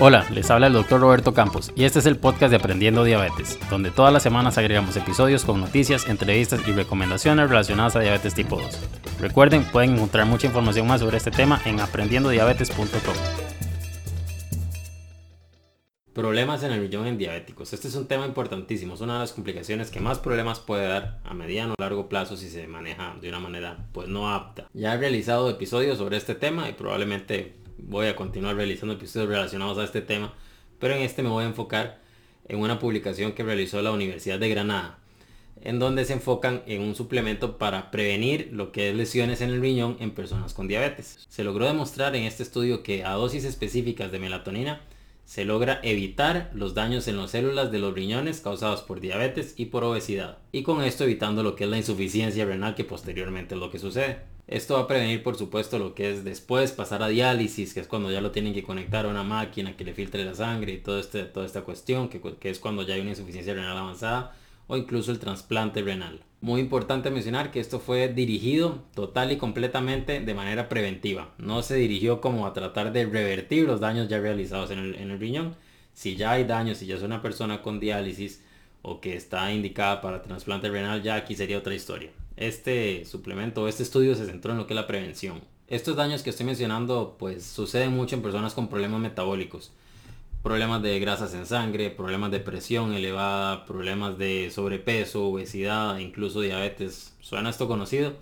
Hola, les habla el doctor Roberto Campos y este es el podcast de Aprendiendo Diabetes, donde todas las semanas agregamos episodios con noticias, entrevistas y recomendaciones relacionadas a diabetes tipo 2. Recuerden, pueden encontrar mucha información más sobre este tema en aprendiendodiabetes.com. Problemas en el riñón en diabéticos. Este es un tema importantísimo, es una de las complicaciones que más problemas puede dar a mediano o largo plazo si se maneja de una manera pues no apta. Ya he realizado episodios sobre este tema y probablemente voy a continuar realizando episodios relacionados a este tema, pero en este me voy a enfocar en una publicación que realizó la Universidad de Granada, en donde se enfocan en un suplemento para prevenir lo que es lesiones en el riñón en personas con diabetes. Se logró demostrar en este estudio que a dosis específicas de melatonina se logra evitar los daños en las células de los riñones causados por diabetes y por obesidad, y con esto evitando lo que es la insuficiencia renal que posteriormente es lo que sucede. Esto va a prevenir, por supuesto, lo que es después pasar a diálisis, que es cuando ya lo tienen que conectar a una máquina que le filtre la sangre y todo este, toda esta cuestión, que, que es cuando ya hay una insuficiencia renal avanzada, o incluso el trasplante renal. Muy importante mencionar que esto fue dirigido total y completamente de manera preventiva. No se dirigió como a tratar de revertir los daños ya realizados en el, riñón. Si ya hay daños, si ya es una persona con diálisis o que está indicada para trasplante renal, ya aquí sería otra historia este suplemento, este estudio se centró en lo que es la prevención. Estos daños que estoy mencionando pues suceden mucho en personas con problemas metabólicos. Problemas de grasas en sangre, problemas de presión elevada, problemas de sobrepeso, obesidad, incluso diabetes. ¿Suena esto conocido?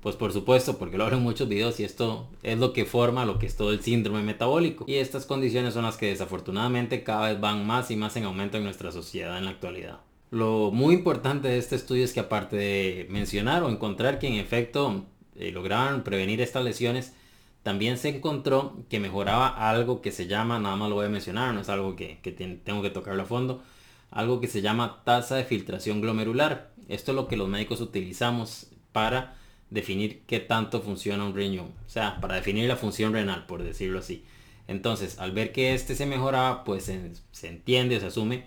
Pues por supuesto, porque lo hablo en muchos videos y esto es lo que forma lo que es todo el síndrome metabólico. Y estas condiciones son las que desafortunadamente cada vez van más y más en aumento en nuestra sociedad en la actualidad. Lo muy importante de este estudio es que aparte de mencionar o encontrar que en efecto eh, lograban prevenir estas lesiones, también se encontró que mejoraba algo que se llama, nada más lo voy a mencionar, no es algo que, tengo que tocarlo a fondo, algo que se llama tasa de filtración glomerular. Esto es lo que los médicos utilizamos para definir qué tanto funciona un riñón, o sea, para definir la función renal, por decirlo así. Entonces, al ver que este se mejoraba, pues se, se entiende, se asume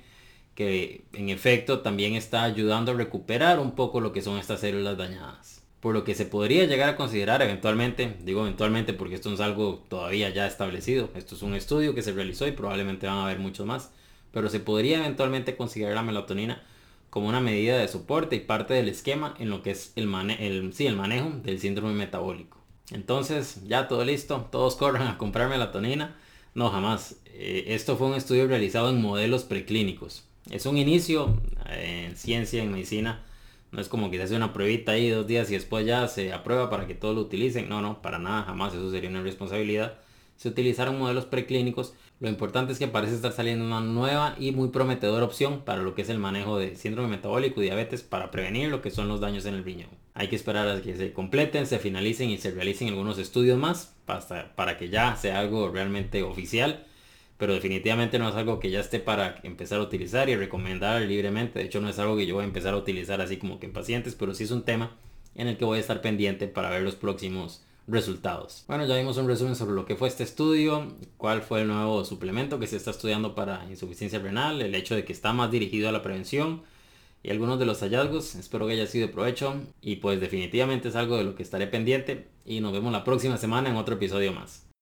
que en efecto también está ayudando a recuperar un poco lo que son estas células dañadas. Por lo que se podría llegar a considerar eventualmente, digo eventualmente porque esto no es algo todavía ya establecido, esto es un estudio que se realizó y probablemente van a haber muchos más, pero se podría eventualmente considerar la melatonina como una medida de soporte y parte del esquema en lo que es el, el, sí, el manejo del síndrome metabólico. Entonces, ya todo listo, todos corran a comprar melatonina. No, jamás. Eh, esto fue un estudio realizado en modelos preclínicos. Es un inicio eh, en ciencia, en medicina. No es como que se hace una pruebita ahí dos días y después ya se aprueba para que todos lo utilicen. No, no, para nada, jamás. Eso sería una responsabilidad. Se utilizaron modelos preclínicos. Lo importante es que parece estar saliendo una nueva y muy prometedora opción para lo que es el manejo de síndrome metabólico y diabetes para prevenir lo que son los daños en el riñón. Hay que esperar a que se completen, se finalicen y se realicen algunos estudios más para, para que ya sea algo realmente oficial pero definitivamente no es algo que ya esté para empezar a utilizar y recomendar libremente. De hecho, no es algo que yo voy a empezar a utilizar así como que en pacientes, pero sí es un tema en el que voy a estar pendiente para ver los próximos resultados. Bueno, ya vimos un resumen sobre lo que fue este estudio, cuál fue el nuevo suplemento que se está estudiando para insuficiencia renal, el hecho de que está más dirigido a la prevención y algunos de los hallazgos. Espero que haya sido de provecho y pues definitivamente es algo de lo que estaré pendiente y nos vemos la próxima semana en otro episodio más.